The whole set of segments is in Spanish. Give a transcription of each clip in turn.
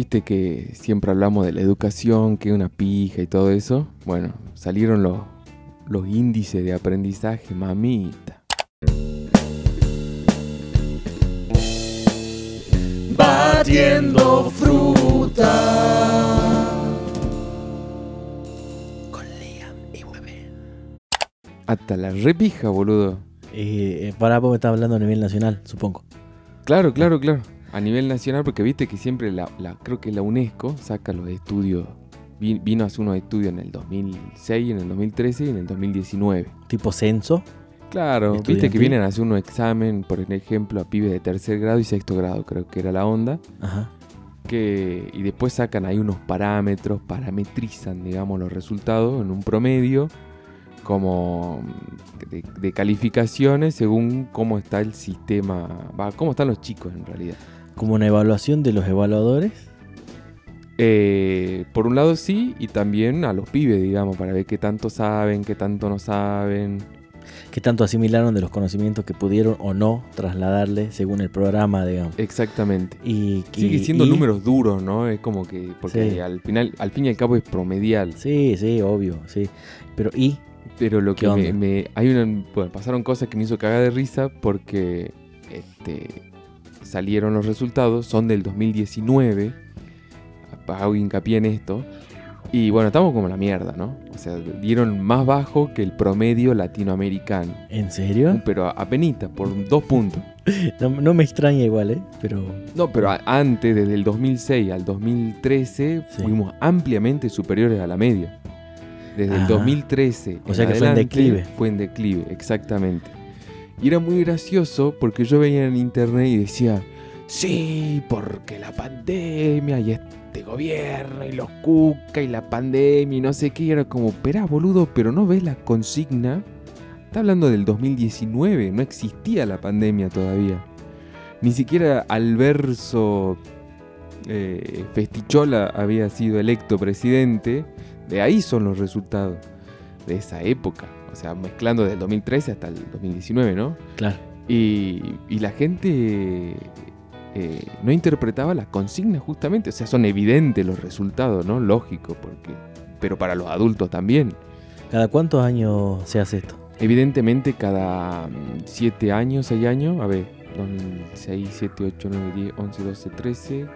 Viste que siempre hablamos de la educación, que es una pija y todo eso. Bueno, salieron los, los índices de aprendizaje, mamita. Batiendo fruta. Con Liam y Hasta la repija, boludo. Eh, para vos me estás hablando a nivel nacional, supongo. Claro, claro, claro. A nivel nacional, porque viste que siempre la, la- creo que la UNESCO saca los estudios. Vi- Vino a hacer unos estudios en el 2006, en el 2013 y en el 2019. Tipo censo. Claro, viste que vienen a hacer un examen, por ejemplo, a pibes de tercer grado y sexto grado, creo que era la onda. Ajá. Que, y después sacan ahí unos parámetros, parametrizan, digamos, los resultados en un promedio, como de, de calificaciones según cómo está el sistema, va, cómo están los chicos en realidad. Como una evaluación de los evaluadores. Eh, por un lado sí, y también a los pibes, digamos, para ver qué tanto saben, qué tanto no saben. que tanto asimilaron de los conocimientos que pudieron o no trasladarle según el programa, digamos. Exactamente. Y, Sigue y- siendo y- números duros, ¿no? Es como que, porque Sí. al final, al fin y al cabo es promedial. Sí, sí, obvio, sí. Pero y Pero lo ¿Qué que me, me- hay una, bueno, pasaron cosas que me hizo cagar de risa porque este, salieron los resultados, son del 2019, hago hincapié en esto, y bueno, estamos como la mierda, ¿no? O sea, dieron más bajo que el promedio latinoamericano, ¿en serio? pero apenita, por dos puntos. No, no me extraña igual, ¿eh? Pero No, pero antes, desde el 2006 al 2013, Sí. fuimos ampliamente superiores a la media. Desde el Ajá. 2013. O sea que fue en declive. Fue en declive, exactamente. Y era muy gracioso porque yo veía en internet y decía, sí, porque la pandemia y este gobierno y los cuca y la pandemia y no sé qué. Y era como, espera, boludo, pero no ves la consigna. Está hablando del 2019, no existía la pandemia todavía. Ni siquiera Alverso eh, Festichola había sido electo presidente. De ahí son los resultados de esa época. O sea, mezclando del 2013 hasta el 2019, ¿no? claro. Y, y la gente eh, no interpretaba la consigna justamente. O sea, son evidentes los resultados, ¿no? Lógico, porque... Pero para los adultos también. ¿Cada cuántos años se hace esto? Evidentemente cada 7 años, 6 años, a ver, 2006, 7, 8, 9, 10, 11, 12, 13,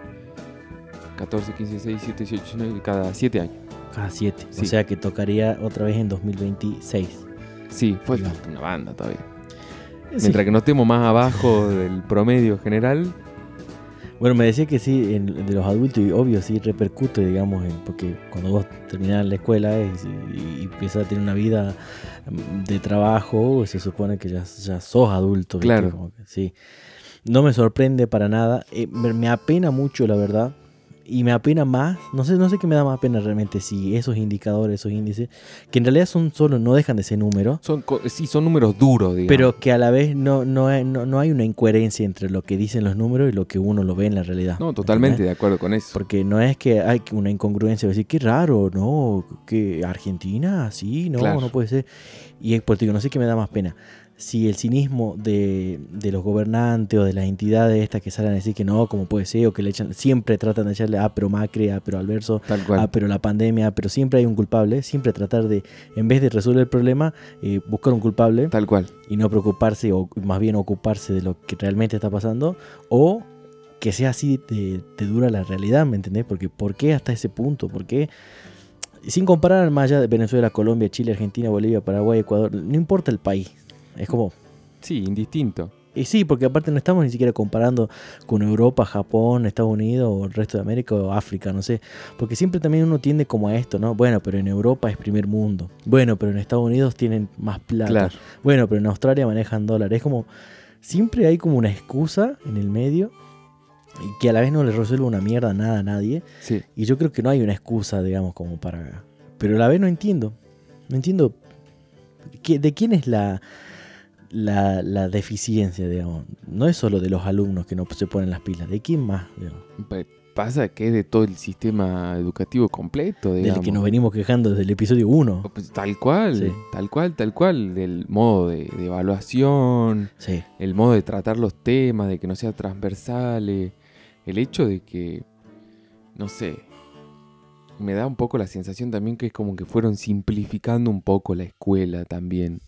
14, 15, 16, 17, 18, 19, cada 7 años. Cada siete. Sí. O sea que tocaría otra vez en 2026. Sí, fue una banda todavía. Sí. Mientras que no estemos más abajo del promedio general, Bueno, me decía que sí, en- de los adultos, y obvio, sí repercute, digamos, en- porque cuando vos terminás la escuela y, y- y empiezas a tener una vida mm, de trabajo, se supone que ya, ya sos adulto. Claro. Que sí. No me sorprende para nada. eh, me, me apena mucho, la verdad. Y me apena más, no sé, no sé qué me da más pena realmente, si esos indicadores, esos índices, que en realidad son solo, no dejan de ser números, son, sí, son números duros, digamos. pero que a la vez no, no, hay- no, no hay una incoherencia entre lo que dicen los números y lo que uno lo ve en la realidad. No, totalmente de acuerdo con eso. Porque no es que hay una incongruencia, decir, qué raro, no, que Argentina, sí, no, Claro. no puede ser. Y es por no sé qué me da más pena. Si el cinismo de, de los gobernantes o de las entidades estas que salen a decir que no, como puede ser, o que le echan, siempre tratan de echarle, ah, pero Macri, ah, pero Alverso, Tal cual. ah, pero la pandemia, pero siempre hay un culpable, siempre tratar de, en vez de resolver el problema, eh, buscar un culpable Tal cual. y no preocuparse o más bien ocuparse de lo que realmente está pasando o que sea así de, de dura la realidad, ¿me entendés? Porque ¿por qué hasta ese punto? ¿Por qué? Sin comparar más allá de Venezuela, Colombia, Chile, Argentina, Bolivia, Paraguay, Ecuador, no importa el país. Es como, Sí, indistinto. y sí, porque aparte no estamos ni siquiera comparando con Europa, Japón, Estados Unidos o el resto de América o África, no sé. Porque siempre también uno tiende como a esto, ¿no? Bueno, pero en Europa es primer mundo. Bueno, pero en Estados Unidos tienen más plata. Claro. Bueno, pero en Australia manejan dólares. Es como, siempre hay como una excusa en el medio y que a la vez no le resuelve una mierda nada a nadie. Sí. Y yo creo que no hay una excusa, digamos, como para... Pero a la vez no entiendo. No entiendo de quién es la, la, la deficiencia, digamos. No es solo de los alumnos que no se ponen las pilas. ¿De quién más? digamos? Pasa que es de todo el sistema educativo completo, Del digamos. que nos venimos quejando desde el episodio 1. Pues, tal cual, Sí. tal cual, tal cual. Del modo de, de evaluación, Sí. el modo de tratar los temas, de que no sea transversales. El hecho de que no sé, me da un poco la sensación también que es como que fueron simplificando un poco la escuela también.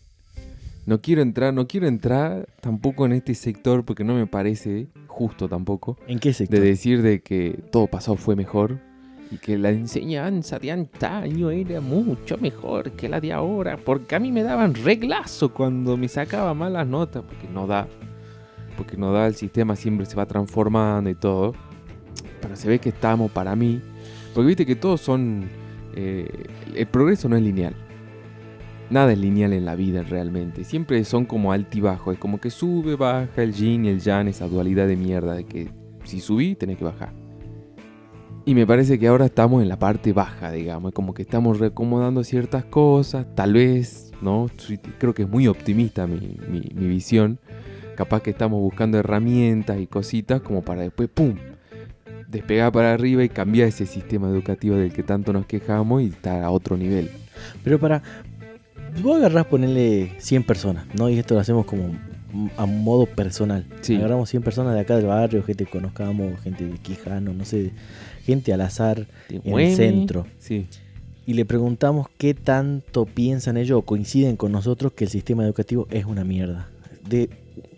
No quiero entrar, no quiero entrar tampoco en este sector porque no me parece justo tampoco ¿En qué sector? de decir de que todo pasado fue mejor y que la enseñanza de antaño era mucho mejor que la de ahora, porque a mí me daban reglazo cuando me sacaba malas notas, porque no da, porque no da, el sistema siempre se va transformando y todo, pero se ve que estamos para mí, porque viste que todos son, eh, el progreso no es lineal. Nada es lineal en la vida realmente. Siempre son como altibajo. Es como que sube, baja el yin y el yang, esa dualidad de mierda de que si subí, tenés que bajar. Y me parece que ahora estamos en la parte baja, digamos. Es como que estamos reacomodando ciertas cosas. Tal vez, ¿no? Creo que es muy optimista mi, mi- mi visión. Capaz que estamos buscando herramientas y cositas como para después, ¡pum! Despegar para arriba y cambiar ese sistema educativo del que tanto nos quejamos y estar a otro nivel. Pero para. Vos agarrás ponerle 100 personas, ¿no? Y esto lo hacemos como a modo personal. Sí. Agarramos 100 personas de acá del barrio, gente que conozcamos, gente de Quijano, no sé, gente al azar en el centro. Sí. Y le preguntamos qué tanto piensan ellos o coinciden con nosotros que el sistema educativo es una mierda. De,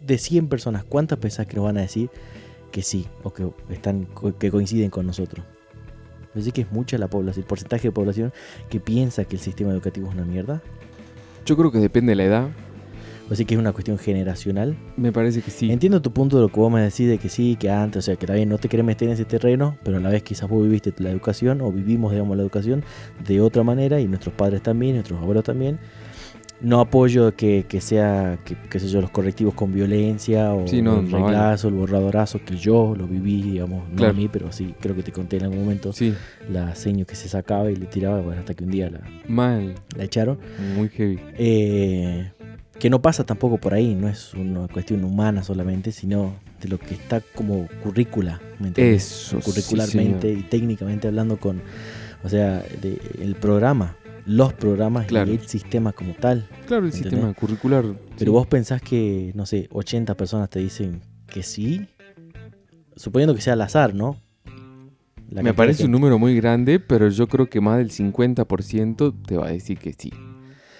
de 100 personas, ¿cuántas pensás que nos van a decir que sí o que, están, que coinciden con nosotros? Así que es mucha la población, el porcentaje de población que piensa que el sistema educativo es una mierda. Yo creo que depende de la edad. Así que es una cuestión generacional. Me parece que sí. Entiendo tu punto de lo que vos me decís de que sí, que antes, o sea, que también no te querés meter en ese terreno, pero a la vez quizás vos viviste la educación o vivimos, digamos, la educación de otra manera y nuestros padres también, nuestros abuelos también. No apoyo que, que sea, que, qué sé yo, los correctivos con violencia o Sí, no, el no reglazo, el borradorazo, que yo lo viví, digamos, no Claro. a mí, pero sí, creo que te conté en algún momento Sí, la seño que se sacaba y le tiraba, bueno, hasta que un día la, mal. la echaron. Muy heavy. Eh, que no pasa tampoco por ahí, no es una cuestión humana solamente, sino de lo que está como currícula, ¿me entiendes? Eso. curricularmente y técnicamente hablando con, o sea, de, el programa, los programas Claro. y el sistema como tal. claro, el ¿entendés? sistema curricular. Pero sí. vos pensás que, no sé, 80 personas te dicen que sí, suponiendo que sea al azar, ¿no? La Me parece un número muy grande, pero yo creo que más del 50% te va a decir que sí.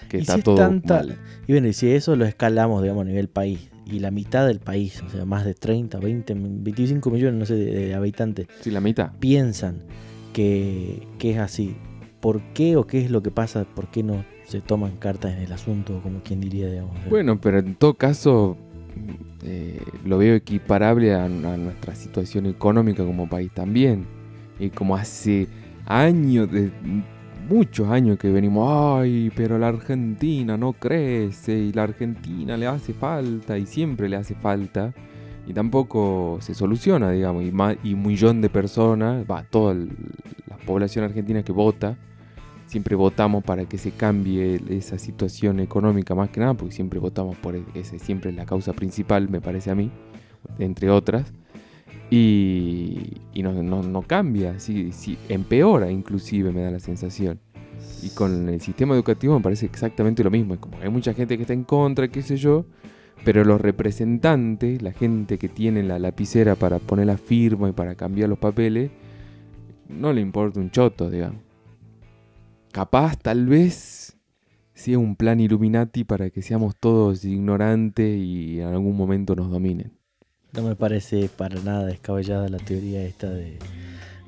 Que Y está si es todo tanta- mal. Y bueno, y si eso lo escalamos, digamos, a nivel país, y la mitad del país, o sea, más de 30, 20, 25 millones, no sé, de, de habitantes, Sí, la mitad. piensan que, que es así, ¿por qué o qué es lo que pasa? ¿Por qué no se toman cartas en el asunto, como quien diría, digamos? Bueno, pero en todo caso eh, lo veo equiparable a, nuestra situación económica como país también. Y como hace años, de, muchos años que venimos, ay, pero la Argentina no crece y la Argentina le hace falta y siempre le hace falta. Y tampoco se soluciona, digamos, y, y un millón de personas, va, toda la población argentina que vota, siempre votamos para que se cambie esa situación económica más que nada, porque siempre votamos por e- ese, siempre es la causa principal, me parece a mí, entre otras. Y, no, cambia, sí, empeora inclusive, me da la sensación. Y con el sistema educativo me parece exactamente lo mismo. Es como hay mucha gente que está en contra, qué sé yo, pero los representantes, la gente que tiene la lapicera para poner la firma y para cambiar los papeles, no le importa un choto, digamos. Capaz, tal vez, sea un plan Illuminati para que seamos todos ignorantes y en algún momento nos dominen. No me parece para nada descabellada la teoría esta de,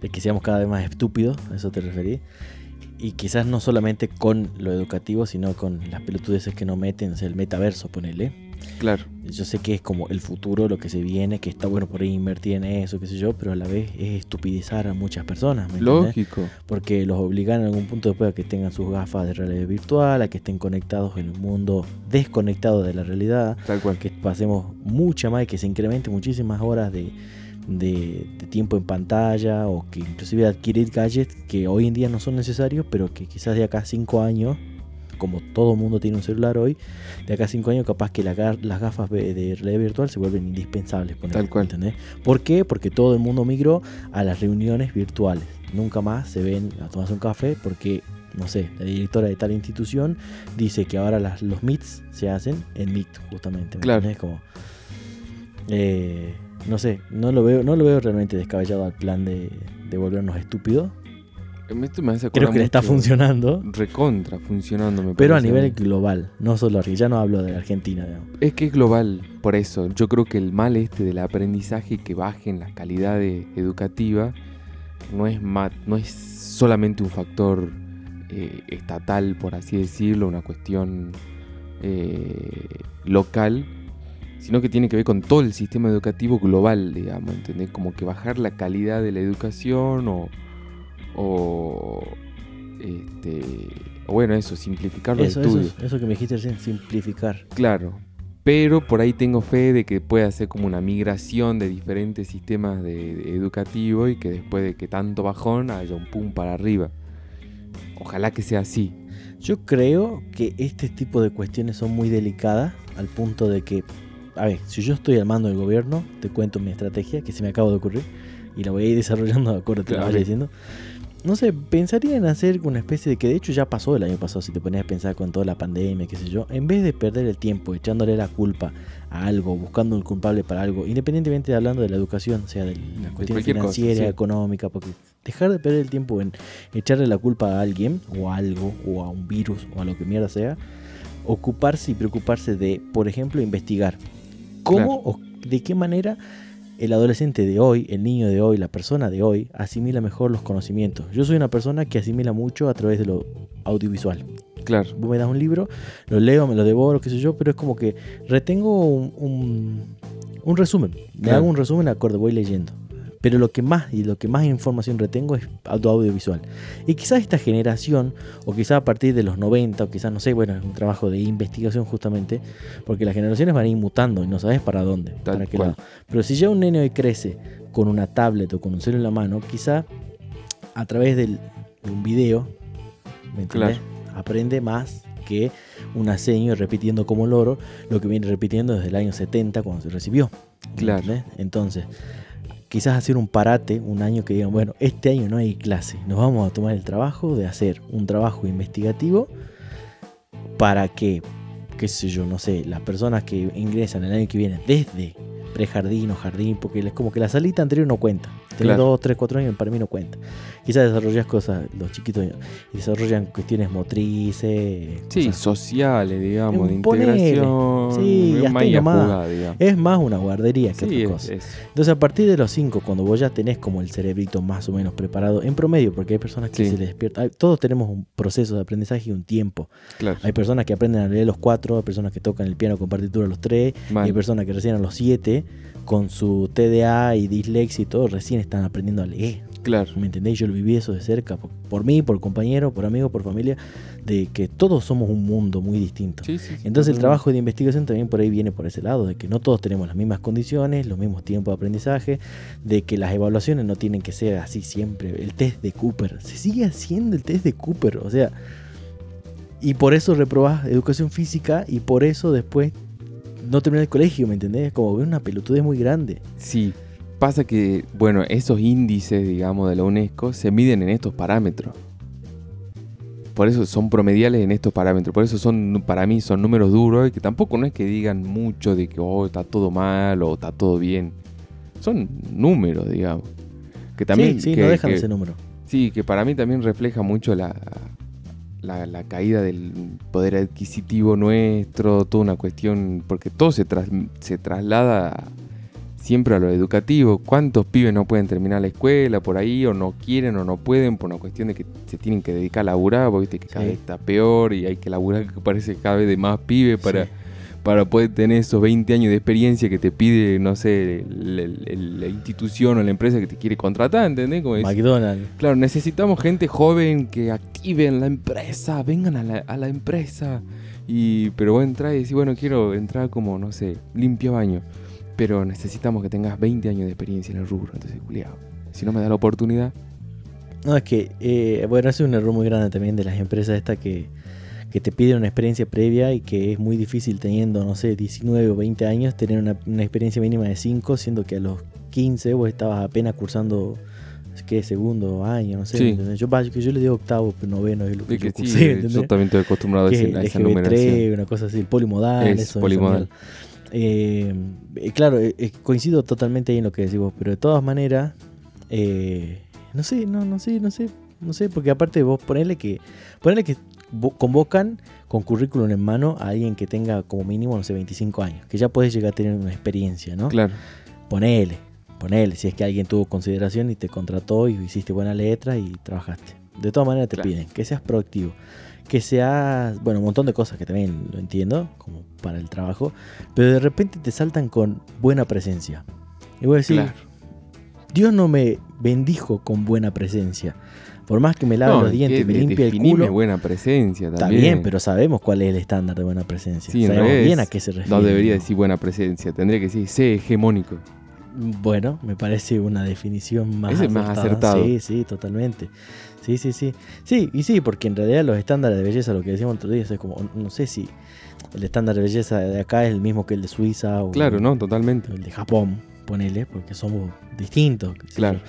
de que seamos cada vez más estúpidos, a eso te referí. Y quizás no solamente con lo educativo, sino con las pelotudeces que no meten, o sea, el metaverso, ponele. Claro, Yo sé que es como el futuro, lo que se viene, que está bueno por ahí invertir en eso, qué sé yo, pero a la vez es estupidizar a muchas personas, ¿me entendés? lógico. Porque los obligan en algún punto después a que tengan sus gafas de realidad virtual, a que estén conectados en un mundo desconectado de la realidad, Tal cual. que pasemos mucha más y que se incremente muchísimas horas de, de- de tiempo en pantalla o que inclusive adquirir gadgets que hoy en día no son necesarios, pero que quizás de acá a 5 años, como todo mundo tiene un celular hoy, de acá a 5 años capaz que la las gafas de realidad virtual se vuelven indispensables. ponele, Tal cual. ¿entendés? ¿Por qué? Porque todo el mundo migró a las reuniones virtuales. Nunca más se ven a tomarse un café porque, no sé, la directora de tal institución dice que ahora las- los meets se hacen en Meet, justamente. ¿me Claro. Como, eh, no sé, no lo veo, no lo veo realmente descabellado al plan de, de volvernos estúpidos. Esto me hace Creo que le está funcionando. Recontra funcionando, me Pero a nivel global, no solo aquí, ya no hablo de Argentina. digamos. Es que es global, por eso. Yo creo que el mal este del aprendizaje que bajen la calidad de- educativa no es, no es solamente un factor eh, estatal, por así decirlo, una cuestión eh, local, sino que tiene que ver con todo el sistema educativo global, digamos, ¿entendés? Como que bajar la calidad de la educación o, o, este, o bueno, eso, simplificar los Eso, estudios. eso que me dijiste recién, simplificar. Claro, pero por ahí tengo fe de que pueda ser como una migración de diferentes sistemas de, de educativo y que después de que tanto bajón haya un pum para arriba. Ojalá que sea así. Yo creo que este tipo de cuestiones son muy delicadas al punto de que, a ver, si yo estoy al mando del gobierno, te cuento mi estrategia que se me acaba de ocurrir y la voy a ir desarrollando de acuerdo a que Claro. vaya diciendo. No sé, pensaría en hacer una especie de que de hecho ya pasó el año pasado, si te pones a pensar con toda la pandemia, qué sé yo, en vez de perder el tiempo echándole la culpa a algo, buscando un culpable para algo, independientemente de hablando de la educación, sea de la cuestión cosa, financiera, sí. económica, porque dejar de perder el tiempo en echarle la culpa a alguien o a algo o a un virus o a lo que mierda sea, ocuparse y preocuparse de, por ejemplo, investigar cómo Claro. o de qué manera el adolescente de hoy, el niño de hoy, la persona de hoy asimila mejor los conocimientos. Yo soy una persona que asimila mucho a través de lo audiovisual. Claro, Vos me das un libro, lo leo, me lo devoro, qué sé yo, pero es como que retengo un, un, un resumen. Me Claro. hago un resumen acorde, voy leyendo. Pero lo que más y lo que más información retengo es audio- audiovisual. Y quizás esta generación, o quizás a partir de los 90, o quizás no sé, bueno, es un trabajo de investigación justamente, porque las generaciones van a ir mutando y no sabes para dónde, Tal para qué cual. lado. Pero si ya un nene hoy crece con una tablet o con un celular en la mano, quizá a través del- de un video, ¿me entendés? Aprende más que una seño repitiendo como loro lo que viene repitiendo desde el año 70 cuando se recibió. ¿me Claro. entendés? Entonces, quizás hacer un parate, un año que digan, bueno, este año no hay clase, nos vamos a tomar el trabajo de hacer un trabajo investigativo para que, qué sé yo, no sé, las personas que ingresan el año que viene desde prejardín o jardín, porque es como que la salita anterior no cuenta. Tener Claro. dos, tres, cuatro años para mí no cuenta. Quizás desarrollas cosas, los chiquitos desarrollan cuestiones motrices. sí, cosas- sociales, digamos, de integración. Sí, es hasta nomás. jugar, digamos. Es más una guardería que Sí, otra es- cosa. es- Entonces a partir de los 5, cuando vos ya tenés como el cerebrito más o menos preparado, en promedio, porque hay personas que Sí. se les despierta, hay- todos tenemos un proceso de aprendizaje y un tiempo. claro. Hay personas que aprenden a leer los 4, hay personas que tocan el piano con partitura a los 3, y hay personas que recién a los 7, con su TDA y dislexia y todo, recién están aprendiendo a leer. Claro. ¿Me entendéis? Yo lo viví eso de cerca, por, por mí, por compañero, por amigo, por familia, de que todos somos un mundo muy distinto. Sí, sí, sí, Entonces el trabajo de investigación también por ahí viene por ese lado, de que no todos tenemos las mismas condiciones, los mismos tiempos de aprendizaje, de que las evaluaciones no tienen que ser así siempre. El test de Cooper, se sigue haciendo el test de Cooper, o sea, y por eso reprobás educación física y por eso después no terminás el colegio, ¿me entendés? Como una pelotudez muy grande. Sí, pasa que, bueno, esos índices, digamos, de la UNESCO se miden en estos parámetros. Por eso son promediales en estos parámetros. Por eso son, para mí, son números duros y que tampoco no es que digan mucho de que oh, está todo mal o está todo bien. Son números, digamos. Que también. sí, sí, que- no dejan que- ese número. Sí, que para mí también refleja mucho la, la, la caída del poder adquisitivo nuestro, toda una cuestión, porque todo se, tras- se traslada siempre a lo educativo. ¿Cuántos pibes no pueden terminar la escuela por ahí, o no quieren, o no pueden, por una cuestión de que se tienen que dedicar a laburar, porque viste que cada Sí. vez está peor y hay que laburar, que parece cada vez de más pibes para, Sí. Para poder tener esos 20 años de experiencia que te pide, no sé, la institución o la empresa que te quiere contratar, ¿entendés? Como McDonald's. Claro, necesitamos gente joven que activen la empresa, vengan a la, a la empresa. Y, pero vos entrar y decís, bueno, quiero entrar como, no sé, limpio baño. Pero necesitamos que tengas 20 años de experiencia en el rubro. Entonces, culiao, si no me da la oportunidad. No, es que, eh, bueno, es un error muy grande también de las empresas estas que, que te piden una experiencia previa y que es muy difícil teniendo, no sé, 19 o 20 años, tener una, una experiencia mínima de 5, siendo que a los 15 vos estabas apenas cursando, ¿qué? Segundo año, no sé. Sí. Yo, que yo le digo octavo, pero noveno es lo que que yo sí, cursé, ¿entendés? yo también estoy acostumbrado a, ese- es a esa numeración. LGB3, una cosa así, el polimodal, Es eso, polimodal. Eh, eh, claro, eh, coincido totalmente ahí en lo que decís vos, pero de todas maneras, eh, No sé, no, no sé, no sé, no sé, porque aparte vos ponele que, ponele que convocan con currículum en mano a alguien que tenga como mínimo, no sé, 25 años, que ya puedes llegar a tener una experiencia, ¿no? Claro. Ponele, ponele, si es que alguien tuvo consideración y te contrató y hiciste buena letra y trabajaste. De todas maneras te Claro. piden que seas proactivo, que seas, bueno, un montón de cosas que también lo entiendo, como para el trabajo, pero de repente te saltan con buena presencia. Y voy a decir, Claro. Dios no me bendijo con buena presencia. Por más que me lave No, los dientes, que me limpie el culo. buena presencia Está también. bien, pero sabemos cuál es el estándar de buena presencia. Sí, sabemos bien a qué se refiere. No debería decir buena presencia, tendría que decir sé hegemónico. Bueno, me parece una definición más Ese es más acertado. Sí, sí, totalmente. Sí, sí, sí. Sí, y sí, porque en realidad los estándares de belleza, lo que decíamos otro día, es como, no sé si el estándar de belleza de acá es el mismo que el de Suiza o Claro, ¿no? Totalmente. el de Japón, ponele, porque somos distintos. Claro. yo.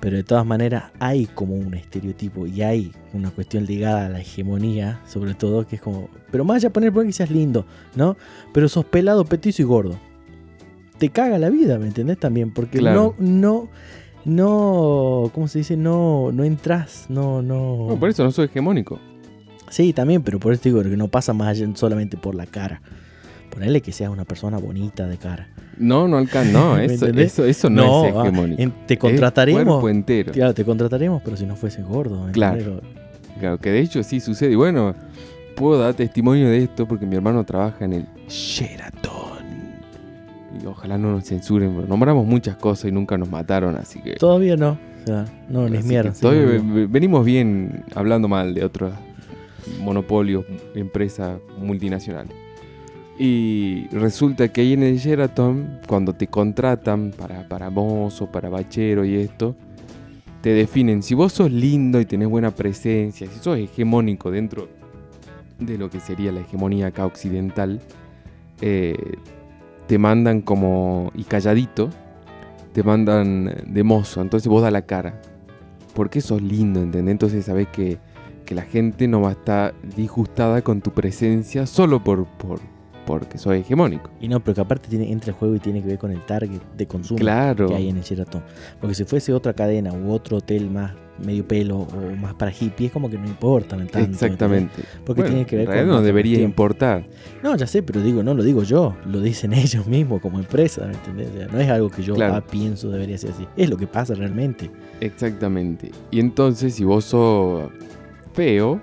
Pero de todas maneras hay como un estereotipo y hay una cuestión ligada a la hegemonía, sobre todo, que es como, pero más allá poner por que seas lindo, ¿no? Pero sos pelado, petizo y gordo. Te caga la vida, ¿me entendés? También, porque Claro. no, no, no, ¿cómo se dice? No, no entras, no, no. No, por eso no soy hegemónico. Sí, también, pero por eso digo que no pasa más allá solamente por la cara. Ponerle que seas una persona bonita de cara. No, no alcanza. No, ¿Me eso, eso, eso no, es ah, hegemónico. en- te Es entero. Claro, te contrataríamos, pero si no fuese gordo. ¿me Claro. Claro, que de hecho sí sucede. Y bueno, puedo dar testimonio de esto porque mi hermano trabaja en el Sheraton. Y ojalá no nos censuren, pero nombramos muchas cosas y nunca nos mataron, así que. Todavía no. O sea, no, ni mierda. todavía no, venimos bien hablando mal de otros monopolios, empresas multinacionales. Y resulta que ahí en el Sheraton, cuando te contratan para, para mozo, para bachero y esto, te definen. Si vos sos lindo y tenés buena presencia, si sos hegemónico dentro de lo que sería la hegemonía acá occidental, eh, te mandan como. y calladito, te mandan de mozo. Entonces vos da la cara. Porque sos lindo, ¿entendés? Entonces sabés que, que la gente no va a estar disgustada con tu presencia solo por, por porque sos hegemónico. Y no, pero que aparte tiene, entra el juego y tiene que ver con el target de consumo Claro. que hay en el Sheraton. Porque si fuese otra cadena u otro hotel más medio pelo o más para hippie, es como que no importa ¿me tanto. Exactamente. Porque Bueno, tiene que ver con. no debería importar. No, ya sé, pero digo, no lo digo yo, lo dicen ellos mismos como empresa, ¿me entendés? O sea, no es algo que yo Claro. ah, pienso debería ser así. Es lo que pasa realmente. Exactamente. Y entonces, si vos sos feo,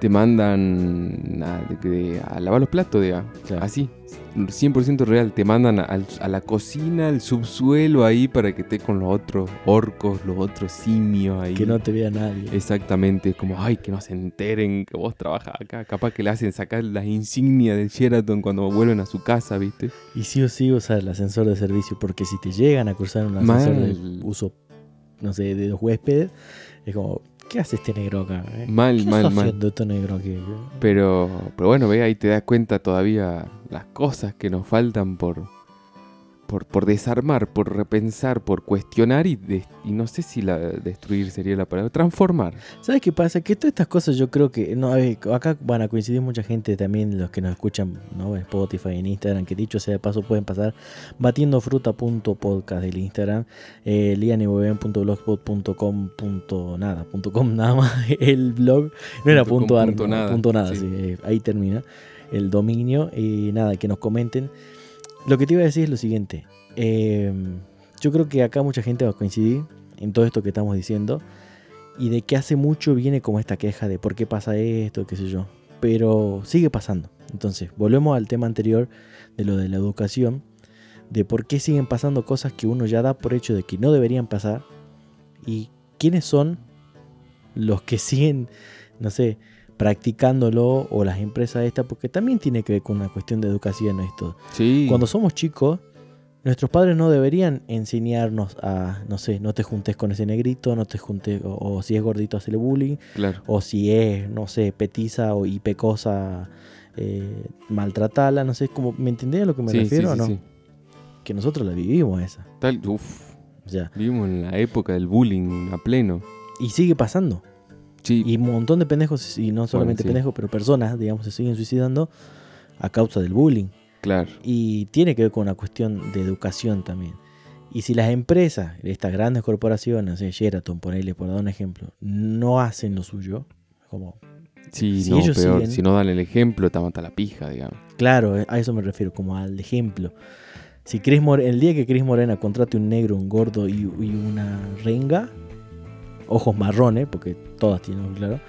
te mandan a, lavar los platos, de, Claro. así, 100% real. Te mandan a, la cocina, al subsuelo ahí para que estés con los otros orcos, los otros simios ahí. Que no te vea nadie. Exactamente, es como, ay, que no se enteren que vos trabajas acá. Capaz que le hacen sacar las insignias del Sheraton cuando vuelven a su casa, ¿viste? Y sí o sí usar el ascensor de servicio, porque si te llegan a cruzar un ascensor de Mal. uso, no sé, de los huéspedes, es como, ¿qué hace este negro acá? eh? Mal, ¿Qué mal, mal. haciendo este negro aquí? Pero, pero bueno, ve, ahí te das cuenta todavía las cosas que nos faltan por, por, por desarmar, por repensar, por cuestionar y, de- y no sé si la destruir sería la palabra, transformar. ¿Sabes qué pasa? Que todas estas cosas yo creo que, no, a ver, acá van a coincidir mucha gente también, los que nos escuchan ¿no? en Spotify, en Instagram, que dicho sea de paso pueden pasar batiendofruta.podcast del Instagram, eh, nada, punto com nada más, el blog, no era Punto punto, ar, punto nada, punto nada, sí. sí, eh, ahí termina el dominio y nada, que nos comenten. Lo que te iba a decir es lo siguiente, eh, yo creo que acá mucha gente va a coincidir en todo esto que estamos diciendo y de que hace mucho viene como esta queja de por qué pasa esto, qué sé yo. Pero sigue pasando. Entonces, volvemos al tema anterior de lo de la educación, de por qué siguen pasando cosas que uno ya da por hecho de que no deberían pasar y quiénes son los que siguen, no sé, practicándolo o las empresas estas, porque también tiene que ver con una cuestión de educación esto. Sí. Cuando somos chicos, nuestros padres no deberían enseñarnos a, no sé, no te juntes con ese negrito, no te juntes, o, o si es gordito, hacerle bullying, Claro. o si es, no sé, petiza o y pecosa, eh, maltratala, no sé, como, ¿me entendés a lo que me Sí, sí, refiero o no? Que nosotros la vivimos esa. Tal, uf, O sea, vivimos en la época del bullying a pleno. y sigue pasando. Sí, Y un montón de pendejos, y no solamente sí. pendejos, pero personas, digamos, se siguen suicidando a causa del bullying. claro. Y tiene que ver con una cuestión de educación también. Y si las empresas, estas grandes corporaciones, Sheraton, ponele por dar un ejemplo, no hacen lo suyo, como, Sí, Si no, ellos peor. siguen- Si no dan el ejemplo, te mata la pija, digamos. claro, a eso me refiero, como al ejemplo. Si Chris el día que Chris Morena contrate un negro, un gordo y, y una renga, ojos marrones, porque todas tienen ojos claro,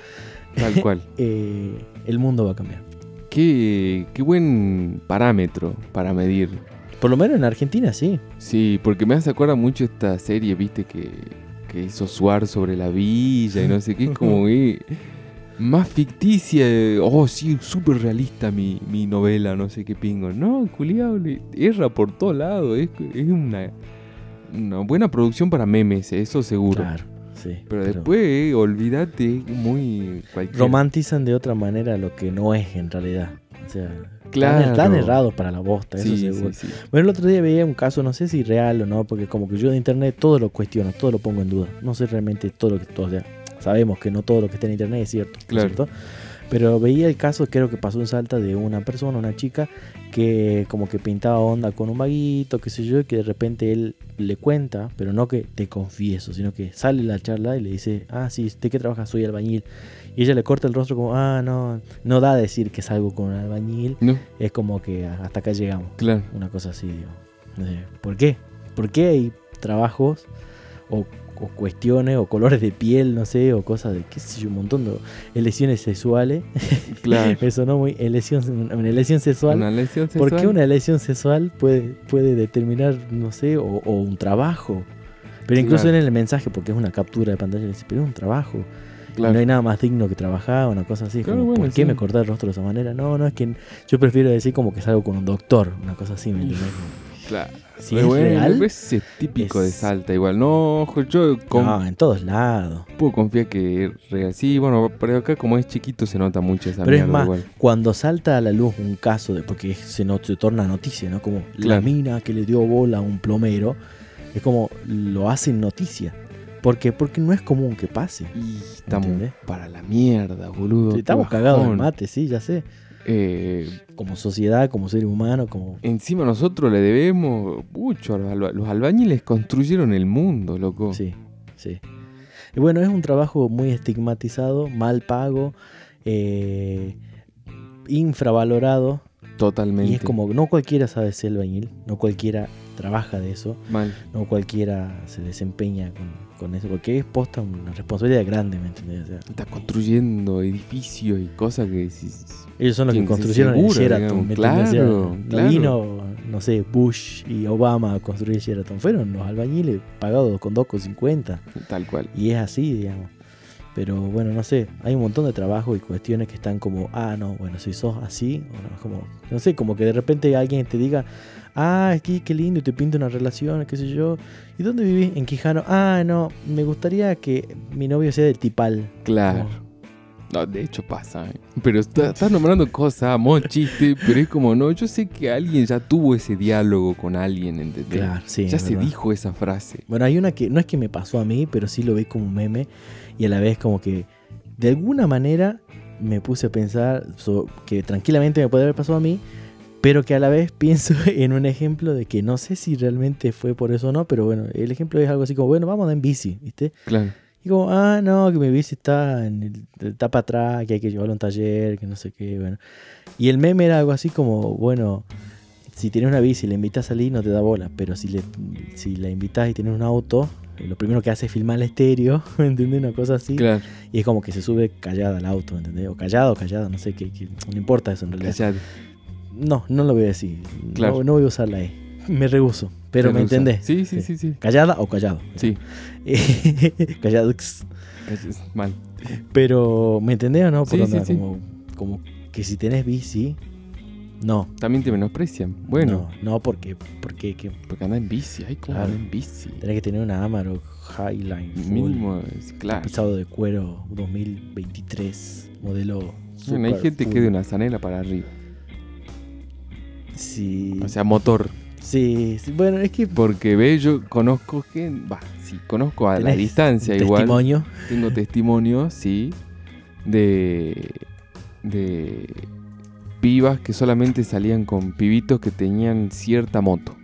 Tal cual. eh, el mundo va a cambiar. qué, qué buen parámetro para medir. Por lo menos en Argentina sí. Sí, porque me hace acordar mucho esta serie, viste, que, que hizo Suar sobre la villa y no sé qué. Es como que más ficticia. eh, Oh, sí, súper realista mi, mi novela, no sé qué pingo. No, culiao, le erra por todo lado. Es, es una, una buena producción para memes, eso seguro. Claro, sí. Pero, después, olvídate, muy cualquier. romantizan de otra manera lo que no es en realidad. O sea, Claro. están, errados para la bosta, eso Sí, seguro. sí, sí. Bueno, el otro día veía un caso, no sé si real o no, porque como que yo de internet todo lo cuestiono, todo lo pongo en duda. No sé realmente todo lo que todo, o sea, sabemos que no todo lo que está en internet es cierto, ¿no es Claro. cierto? Pero veía el caso, creo que pasó en Salta, de una persona, una chica, que como que pintaba onda con un vaguito, qué sé yo, y que de repente él le cuenta, pero no que te confieso, sino que sale la charla y le dice, ah, sí, ¿de qué trabajas? Soy albañil. Y ella le corta el rostro como, ah, no, no da a decir que salgo con un albañil, No, es como que hasta acá llegamos. claro. Una cosa así, digo. No sé, ¿Por qué? ¿Por qué hay trabajos o, o cuestiones o colores de piel, no sé, o cosas de, qué sé yo, un montón de lesiones sexuales? Claro. Eso no muy, elección, una elección sexual. Una lesión ¿Por sexual. qué una elección sexual puede, puede determinar, no sé, o, o un trabajo? Pero incluso Claro. en el mensaje, porque es una captura de pantalla, dice, pero es un trabajo. Claro. No hay nada más digno que trabajar, una cosa así. Claro, como, bueno, ¿Por qué sí. me corté el rostro de esa manera? No, no, es que yo prefiero decir como que salgo con un doctor, una cosa así, ¿me entiendes? Claro. Si Pero es bueno, real, ese es típico de Salta igual. No, yo con- No, en todos lados. puedo confiar que es real. Sí, bueno, pero acá como es chiquito se nota mucho esa Pero es más, igual. Cuando salta a la luz un caso de, porque se, no, se torna noticia, ¿no? Como la mina que le dio bola a un plomero, es como lo hacen noticia. ¿Por qué? Porque no es común que pase. Y estamos ¿Entendés? para la mierda, boludo. Estamos cagados bajón. mate, sí, ya sé. Eh, Como sociedad, como ser humano, como... encima nosotros le debemos mucho a los, alba- los albañiles construyeron el mundo, loco. Sí, sí. Y bueno, es un trabajo muy estigmatizado, mal pago, eh, infravalorado. Totalmente. Y es como, no cualquiera sabe ser albañil, no cualquiera trabaja de eso, mal. no cualquiera se desempeña con, con eso, porque es posta una responsabilidad grande, ¿me entendés? O sea, Está construyendo edificios y cosas que decís, ellos son los que construyeron el Sheraton, claro, no claro. vino, no sé, Bush y Obama a construir el Sheraton, fueron los albañiles pagados con 2,50. tal cual. Y es así, digamos. Pero bueno, no sé, hay un montón de trabajo y cuestiones que están como, ah, no, bueno, si sos así, o no, es como, no sé, como que de repente alguien te diga, ah, aquí qué lindo, y te pinta una relación, qué sé yo. ¿Y dónde vivís? En Quijano. Ah, no, me gustaría que mi novio sea del Tipal. Claro. Como, No, de hecho pasa, ¿eh? Pero está- estás nombrando cosas, mo chiste, pero es como, no, yo sé que alguien ya tuvo ese diálogo con alguien, ¿entendés? Claro, sí. ya se verdad. dijo esa frase. Bueno, hay una que no es que me pasó a mí, pero sí lo vi como un meme y a la vez como que de alguna manera me puse a pensar so- que tranquilamente me puede haber pasado a mí, pero que a la vez pienso en un ejemplo de que no sé si realmente fue por eso o no, pero bueno, el ejemplo es algo así como, bueno, vamos a andar en bici, ¿viste? Claro. Y como, ah, no, que mi bici está en el, está para atrás, que hay que llevarlo a un taller, que no sé qué, bueno. Y el meme era algo así como, bueno, si tienes una bici y le invitas a salir, no te da bola, pero si, le, si la invitas y tienes un auto, eh, lo primero que hace es filmar el estéreo, ¿me entiendes? Una cosa así. Claro. Y es como que se sube callada al auto, ¿me entendés? O callado o callada, no sé qué, qué- no importa eso en realidad. Callate. No, no lo voy a decir. Claro. No, no voy a usar la E. Me rehuso. Pero me entendés. Sí, sí, sí, sí. Callada o callado. Sí, callado. mal. Pero, ¿me entendés o no? Por Sí, onda, sí, sí. Como, como que si tenés bici, no. También te menosprecian. Bueno, No, no porque, porque que porque anda en bici. Ay, Claro. anda en bici. tenés que tener una Amarok Highline full, Mínimo, es claro. pisado de cuero 2023, modelo. Bueno, hay gente full. que de una zanela para arriba. Sí, O sea, motor. Sí, sí, bueno, es que Porque ve, yo conozco gente. Va, sí, conozco a la distancia igual. testimonio. Tengo testimonio, sí, de, de pibas que solamente salían con pibitos que tenían cierta moto.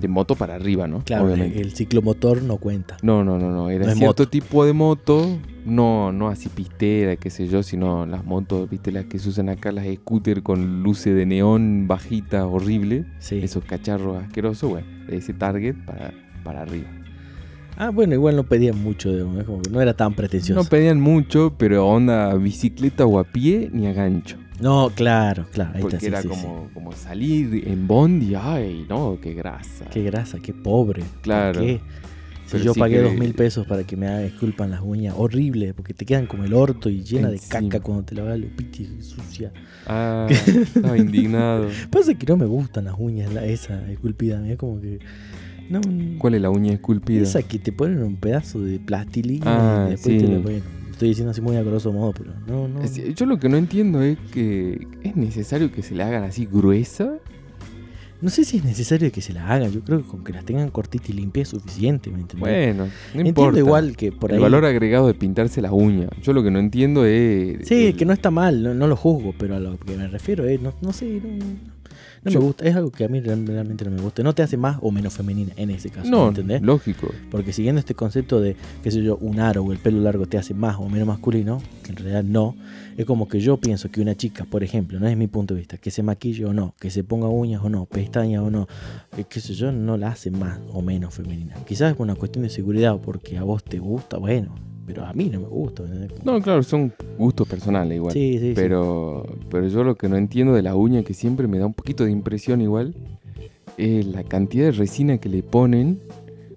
De moto para arriba, ¿no? Claro, Obviamente. el ciclomotor no cuenta. No, no, no, no. Era No cierto moto. tipo de moto, no, no así pistera, qué sé yo, sino las motos, viste, las que se usan acá, las scooter con luces de neón bajita, horrible. Sí. Esos cacharros asquerosos, bueno, ese target para, para arriba. Ah, bueno, igual no pedían mucho, digamos, es como que no era tan pretencioso. No pedían mucho, pero onda bicicleta o a pie ni a gancho. No, claro, claro. Ahí Porque está, sí, era sí, como, como salir en bondi, ay, no, qué grasa. Qué grasa, qué pobre. ¿por Claro. qué? Si Pero yo pagué que- dos mil pesos para que me esculpan las uñas, horrible, porque te quedan como el orto y llena de caca cuando te lavas los pitis sucia. Ah, estaba indignado. Pasa que no me gustan las uñas, la, esa esculpida, es como que. No, ¿Cuál es la uña esculpida? esa que te ponen un pedazo de plastilina Ah, y después sí. te lo ponen. Estoy diciendo así muy a grosso modo, pero no, no. Es- Yo lo que no entiendo es que es necesario que se le hagan así gruesa. No sé si es necesario que se la hagan. Yo creo que con que las tengan cortitas y limpias es suficiente, ¿me entendés? Bueno, no Entiendo igual que por el ahí. valor agregado de pintarse las uñas. Yo lo que no entiendo es. Sí, el- que no está mal, no, no lo juzgo, pero a lo que me refiero es, no, no sé, no, no Yo- me gusta, es algo que a mí real- realmente no me gusta. No te hace más o menos femenina en ese caso, No, ¿entendés? lógico. Porque siguiendo este concepto de, qué sé yo, un aro o el pelo largo te hace más o menos masculino, que en realidad no, es como que yo pienso que una chica, por ejemplo, no es mi punto de vista, que se maquille o no, que se ponga uñas o no, pestañas o no, eh, qué sé yo, no la hace más o menos femenina. Quizás es una cuestión de seguridad o porque a vos te gusta, bueno, pero a mí no me gusta. No, claro, son gustos personales igual. sí, sí, sí. Pero, pero yo lo que no entiendo de la uña, que siempre me da un poquito de impresión igual, es la cantidad de resina que le ponen.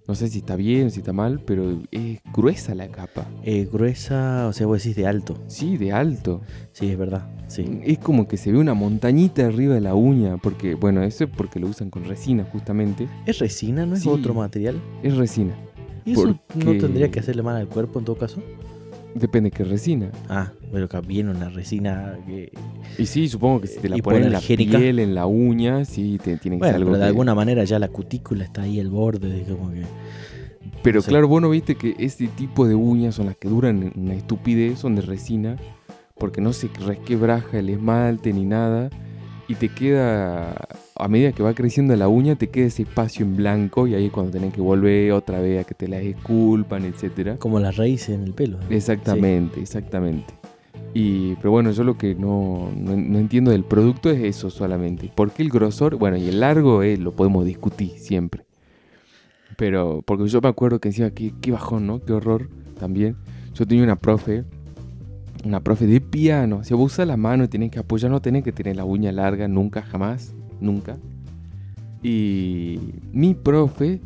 No sé si está bien, si está mal, pero es gruesa la capa. Eh, gruesa, o sea, vos decís de alto. Sí, de alto. Sí, es verdad. Sí. Es como que se ve una montañita arriba de la uña, porque, bueno, eso es porque lo usan con resina justamente. ¿Es resina? ¿No es Sí. otro material? Es resina. ¿Y eso no tendría que hacerle mal al cuerpo en todo caso? Depende qué resina. Ah, pero que viene una resina que... Y sí, supongo que si te la ¿Y ponen en la piel, en la uña, sí, te tiene que Bueno, ser algo pero de que- alguna manera ya la cutícula está ahí al borde, de como que... Pero no sé. claro, vos no viste que este tipo de uñas son las que duran una estupidez, son de resina, porque no se resquebraja el esmalte ni nada, y te queda, a medida que va creciendo la uña, te queda ese espacio en blanco, y ahí es cuando tenés que volver otra vez a que te las esculpan, etcétera. Como las raíces en el pelo. ¿no? Exactamente, exactamente. Y, pero bueno, yo lo que no, no, no entiendo del producto es eso solamente. ¿Por qué el grosor? Bueno, y el largo eh, lo podemos discutir siempre. Pero, porque yo me acuerdo que decía, qué, qué bajón, ¿no? Qué horror también. Yo tenía una profe, una profe de piano. Sea, vos usas la mano y tenés que apoyar, no tenés que tener la uña larga, nunca, jamás, nunca. Y mi profe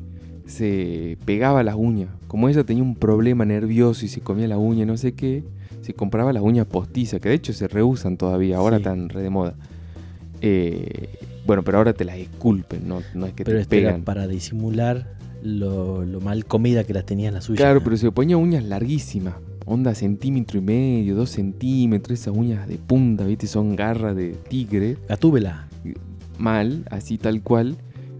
se pegaba las uñas. Como ella tenía un problema nervioso y se comía la uña, no sé qué, se compraba las uñas postizas, que de hecho se reusan todavía, ahora Sí. están re de moda. Eh, bueno, pero ahora te las esculpen, no, no es que Pero te era pegan. para disimular lo, lo mal comida que las tenía la suya. Claro, pero se ponía uñas larguísimas. Onda centímetro y medio, dos centímetros, esas uñas de punta, ¿viste? Son garras de tigre, Gatúbela. Mal, así tal cual.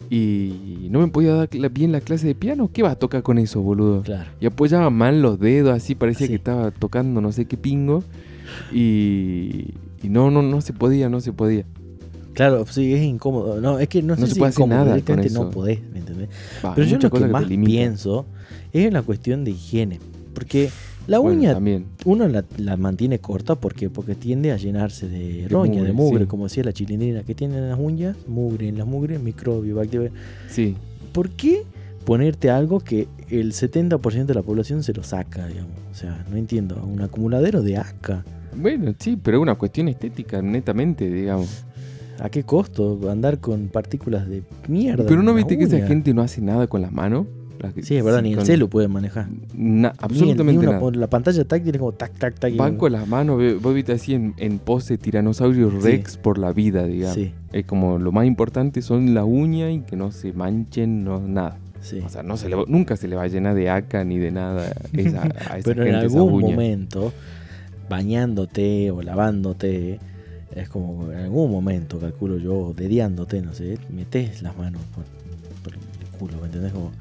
Y no me podía dar bien la clase de piano. ¿Qué vas a tocar con eso, boludo? Claro. Y apoyaba mal los dedos, así parecía que estaba tocando no sé qué pingo. Y, y no, no, no se podía, no se podía. Claro, sí, es incómodo. No, es que no, No sé se si puede hacer nada con directamente no eso. podés, ¿me entendés? Va, Pero yo lo que más pienso es en la cuestión de higiene. Porque la Bueno, uña también. uno la, la mantiene corta porque, porque tiende a llenarse de roña, de mugre, mugre, sí. como decía la chilindrina, que tienen las uñas, mugre, en las mugres, microbio, bacteria. Sí. ¿Por qué ponerte algo que el 70% de la población se lo saca, digamos? O sea, no entiendo, un acumuladero de asca. Bueno, sí, pero es una cuestión estética, netamente, digamos. ¿A qué costo andar con partículas de mierda? Pero no viste que esa gente no hace nada con las manos. Las que- Sí, es verdad, ni el celu puede manejar. na- Ni el- absolutamente ni una- nada. La pantalla táctil es como tac, tac, tac. las manos, ve- vos viste así en, en pose tiranosaurio Sí. rex por la vida, digamos. Sí, Es como lo más importante son la uña y que no se manchen, no nada. sí. O sea, no se le, va- nunca se le va a llenar de aca ni de nada esa, a esa Pero en esa algún uña. momento, bañándote o lavándote, es como en algún momento, calculo yo, dediándote, no sé, metes las manos por, por el culo, ¿me entendés? Como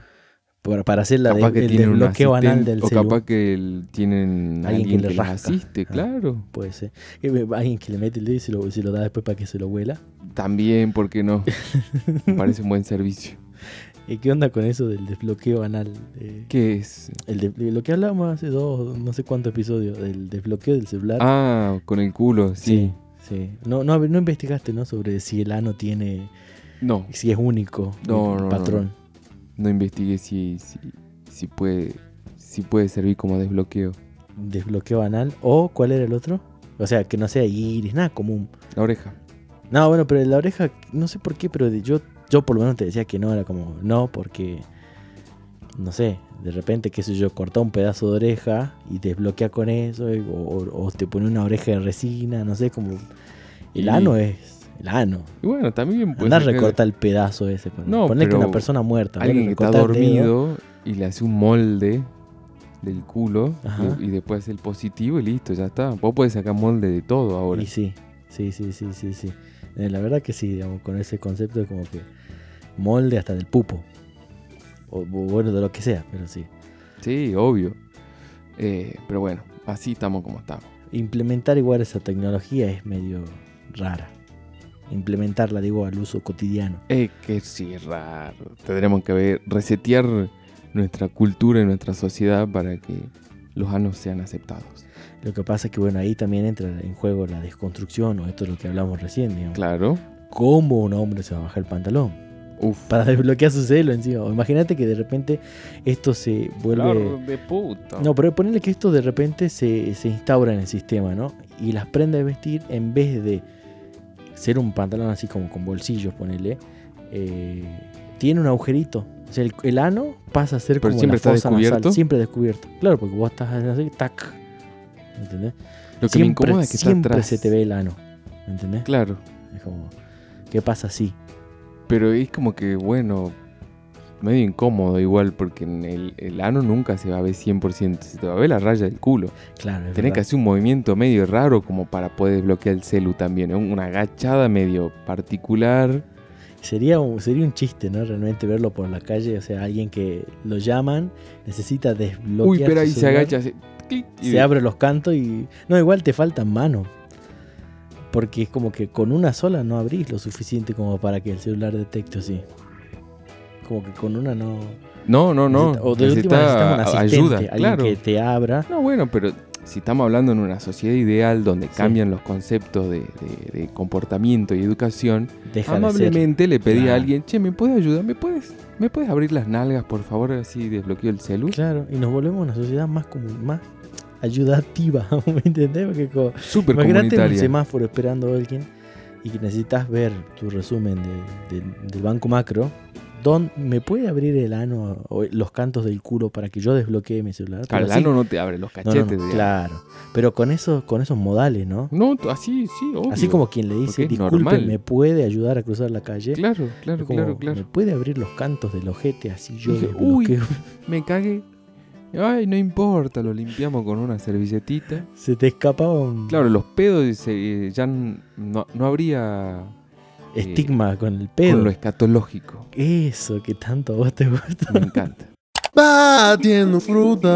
para, para hacer la capaz de- que el tienen desbloqueo anal del o celu. capaz que tienen Alguien alguien, que le asiste, Ah. claro. Puede ser. Alguien que le mete el dedo y se lo, se lo da después para que se lo huela. También, ¿por qué no? Me parece un buen servicio. ¿Y qué onda con eso del desbloqueo anal? Eh, ¿Qué es? el de- lo que hablábamos hace dos, no sé cuántos episodios, del desbloqueo del celular. Ah, con el culo, sí. sí. No, no, no investigaste, ¿no? Sobre si el ano tiene, No, si es único, no, no, patrón. no investigué si, si, si puede si puede servir como desbloqueo. Desbloqueo anal. ¿O cuál era el otro? O sea, que no sea iris, nada común. La oreja. No, bueno, pero la oreja, no sé por qué, pero yo, yo por lo menos te decía que no, era como, no, porque, no sé, de repente, qué sé yo, corta un pedazo de oreja y desbloquea con eso, o- o te pone una oreja de resina, no sé, como, el Y- ano es, el ano. Y bueno, también puede Anda a ser que recortar el pedazo ese. Para, No, ponle que una persona muerta. ponle alguien que está dormido y le hace un molde del culo Ajá. y, después hace el positivo y listo, ya está. Vos podés sacar molde de todo ahora. Y sí, sí, sí, sí, sí, sí. Eh, la verdad que sí, digamos, con ese concepto de como que molde hasta del pupo. O, o bueno, de lo que sea, pero sí. Sí, obvio. Eh, pero bueno, así estamos como estamos. Implementar igual esa tecnología es medio rara. Implementarla, digo, al uso cotidiano. Es que sí, es raro. Tendremos que ver, resetear nuestra cultura y nuestra sociedad para que los anos sean aceptados. Lo que pasa es que, bueno, ahí también entra en juego la desconstrucción, o esto es lo que hablamos recién, digamos. Claro. ¿Cómo un hombre se va a bajar el pantalón? Uf. Para desbloquear su celo encima. Imagínate que de repente esto se vuelve... Claro, de puta. No, pero ponerle que esto de repente se, se instaura en el sistema, ¿no? Y las prendas de vestir, en vez de ser un pantalón así como con bolsillos, ponele, eh, tiene un agujerito. O sea, el, el ano pasa a ser Pero como siempre la está fosa nasal, descubierto. siempre descubierto. Claro, porque vos estás así, tac. ¿Entendés? Lo que me incomoda es que está siempre atrás. se te ve el ano. ¿Entendés? Claro. Es como, ¿qué pasa así? Pero es como que, bueno, medio incómodo igual, porque en el, el ano nunca se va a ver 100%, se te va a ver la raya del culo. Claro, Tenés que hacer un movimiento medio raro como para poder desbloquear el celu también, una agachada medio particular. Sería un, sería un chiste, ¿no? Realmente verlo por la calle, o sea, alguien que lo llaman, necesita desbloquear Uy, pero ahí se agacha, hace clic, y se de- abre los cantos y... No, igual te faltan manos. Porque es como que con una sola no abrís lo suficiente como para que el celular detecte así. Como que con una no... No, no, no. necesita- o de última necesita un asistente, ayuda, alguien claro. que te abra. No, bueno, pero si estamos hablando en una sociedad ideal donde Sí. cambian los conceptos de, de- de comportamiento y educación, Deja amablemente le pedí Claro. a alguien, che, ¿me puedes ayudar? ¿Me puedes, ¿Me puedes abrir las nalgas, por favor? Así desbloqueo el celu. Claro, y nos volvemos una sociedad más como más ayudativa, ¿me entendés? Porque como, Súper Imagínate un semáforo esperando a alguien y que necesitas ver tu resumen de- del banco macro. Don, ¿Me puede abrir el ano o los cantos del culo para que yo desbloquee mi celular? Claro, el ano no te abre los no, no, cachetes. no, claro. Pero con esos, con esos modales, ¿no? No, así, sí, obvio. Así como quien le dice, disculpe, normal. ¿me puede ayudar a cruzar la calle? Claro, claro, como, claro, claro. ¿Me puede abrir los cantos del ojete así yo uy. Me cagué. Ay, no importa, lo limpiamos con una servilletita. Se te escapaba un Claro, los pedos se- ya no, no habría estigma con el pedo. con lo escatológico. Eso que tanto a vos te gusta. Me encanta. Batiendo fruta.